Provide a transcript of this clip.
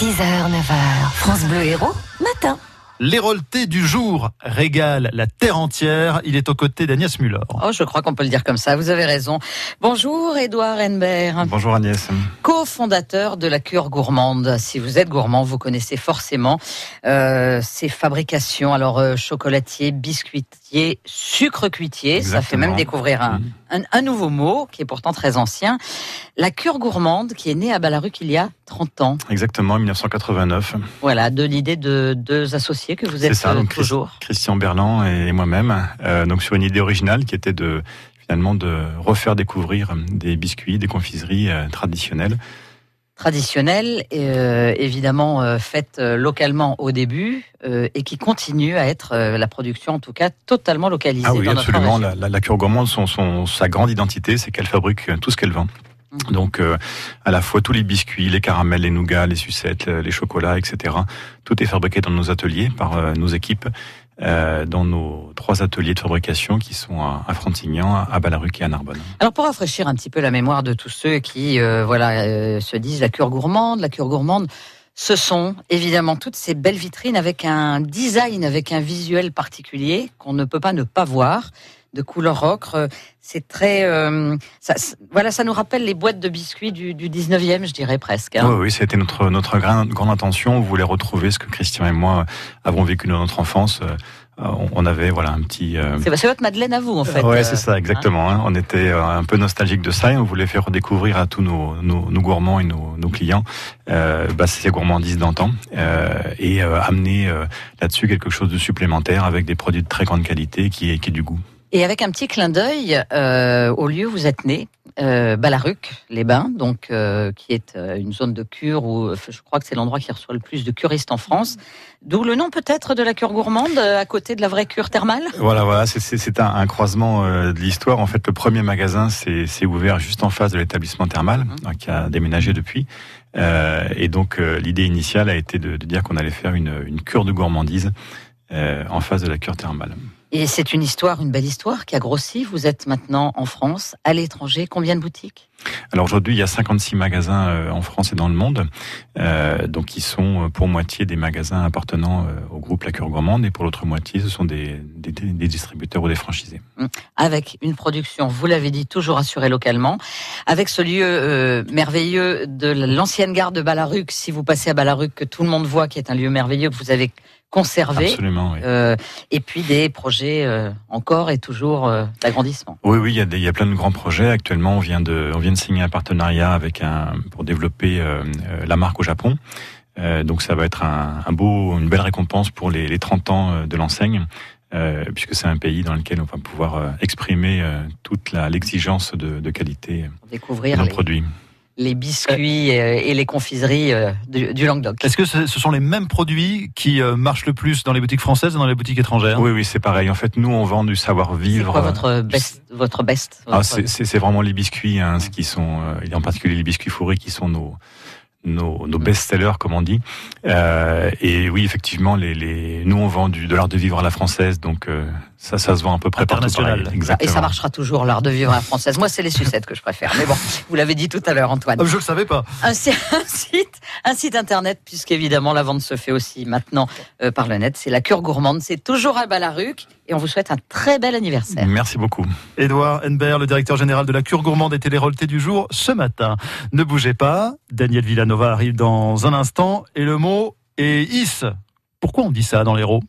6h, 9h, France Bleu Héros, matin. L'hérolté du jour régale la terre entière. Il est aux côtés d'Agnès Muller. Oh, je crois qu'on peut le dire comme ça. Vous avez raison. Bonjour, Édouard Henbert. Bonjour Agnès. Co-fondateur de la cure gourmande. Si vous êtes gourmand, vous connaissez forcément euh, ces fabrications. Alors, euh, chocolatier, biscuitier, sucre cuitier. Ça fait même découvrir un, un, un, nouveau mot qui est pourtant très ancien. La cure gourmande qui est née à Balaruc il y a 30 ans. Exactement, en 1989. Voilà, de l'idée de deux associés que vous êtes ça, donc toujours. Christian Berland et moi-même, euh, donc sur une idée originale qui était de finalement de refaire découvrir des biscuits, des confiseries euh, traditionnelles. Traditionnelles, euh, évidemment euh, faites euh, localement au début et qui continuent à être la production, en tout cas, totalement localisée. Ah oui, dans absolument. Notre la, la, la cure gourmande, son, son, sa grande identité, c'est qu'elle fabrique tout ce qu'elle vend. Mmh. Donc, euh, à la fois tous les biscuits, les caramels, les nougats, les sucettes, les chocolats, etc. Tout est fabriqué dans nos ateliers par euh, nos équipes, euh, dans nos trois ateliers de fabrication qui sont à, Frontignan, à Balaruc et à Narbonne. Alors, pour rafraîchir un petit peu la mémoire de tous ceux qui, euh, voilà, se disent la cure gourmande, la cure gourmande. Ce sont évidemment toutes ces belles vitrines avec un design, avec un visuel particulier qu'on ne peut pas ne pas voir de couleur ocre. C'est très, euh, ça, voilà, ça nous rappelle les boîtes de biscuits du, du 19e, je dirais presque. Hein. Oui, oui, c'était notre notre grande, grande intention. On voulait retrouver ce que Christian et moi avons vécu dans notre enfance. On avait voilà un petit. Euh... C'est votre Madeleine à vous en fait. Ouais, c'est ça exactement. Hein. On était un peu nostalgique de ça et on voulait faire redécouvrir à tous nos, nos, nos gourmands et nos, nos clients euh, bah, ces gourmandises d'antan euh, et amener là-dessus quelque chose de supplémentaire avec des produits de très grande qualité qui est qui est du goût. Et avec un petit clin d'œil euh, au lieu où vous êtes né, euh, Balaruc, les Bains, donc euh, qui est une zone de cure où je crois que c'est l'endroit qui reçoit le plus de curistes en France. D'où le nom peut-être de la cure gourmande à côté de la vraie cure thermale? Voilà, voilà, c'est un, un, croisement de l'histoire. En fait, le premier magasin s'est ouvert juste en face de l'établissement thermal, mmh. qui a déménagé depuis. et donc l'idée initiale a été de, de dire qu'on allait faire une, une, cure de gourmandise en face de la cure thermale. Et c'est une histoire, une belle histoire qui a grossi. Vous êtes maintenant en France, à l'étranger. Combien de boutiques? Alors aujourd'hui, il y a 56 magasins euh, en France et dans le monde, euh, donc qui sont pour moitié des magasins appartenant euh, au groupe La Cure Gourmande, et pour l'autre moitié, ce sont des, des, des, distributeurs ou des franchisés. Avec une production, vous l'avez dit, toujours assurée localement, avec ce lieu euh, merveilleux de l'ancienne gare de Balaruc. Si vous passez à Balaruc, que tout le monde voit, qui est un lieu merveilleux que vous avez conservé. Absolument, oui. euh, et puis des projets euh, encore et toujours euh, d'agrandissement. Oui, oui, il y, a des, il y a plein de grands projets. Actuellement, on vient de, on vient de signer un partenariat avec un pour développer la marque au Japon. donc ça va être un, un, beau, une belle récompense pour les, les 30 ans de l'enseigne. Puisque c'est un pays dans lequel on va pouvoir exprimer toute l'exigence de, de, qualité Découvrir de nos les, produits les biscuits et les confiseries du, du Languedoc. Est-ce que ce sont les mêmes produits qui marchent le plus dans les boutiques françaises et dans les boutiques étrangères? Oui, oui, c'est pareil. En fait, nous, on vend du savoir-vivre. C'est quoi votre best, votre best ah, C'est vraiment les biscuits, hein, ce qui sont, et en particulier les biscuits fourrés, qui sont nos nos, nos best-sellers, comme on dit. Euh, et oui, effectivement, les, les, nous, on vend du, de l'art de vivre à la française, donc euh, ça, ça se vend à peu près partout pareil. Exactement. Et ça marchera toujours, l'art de vivre à la française. Moi, c'est les sucettes que je préfère. Mais bon, vous l'avez dit tout à l'heure, Antoine. Oh, je le savais pas. Un, un, site, un site internet, puisqu'évidemment, la vente se fait aussi maintenant euh, par le net. C'est la cure gourmande. C'est toujours à Balaruc. Et on vous souhaite un très bel anniversaire. Merci beaucoup. Édouard Henbert, le directeur général de la cure gourmande, était l'hérolté du jour ce matin. Ne bougez pas. Daniel Villanova arrive dans un instant. Et le mot est is. Pourquoi on dit ça dans l'héros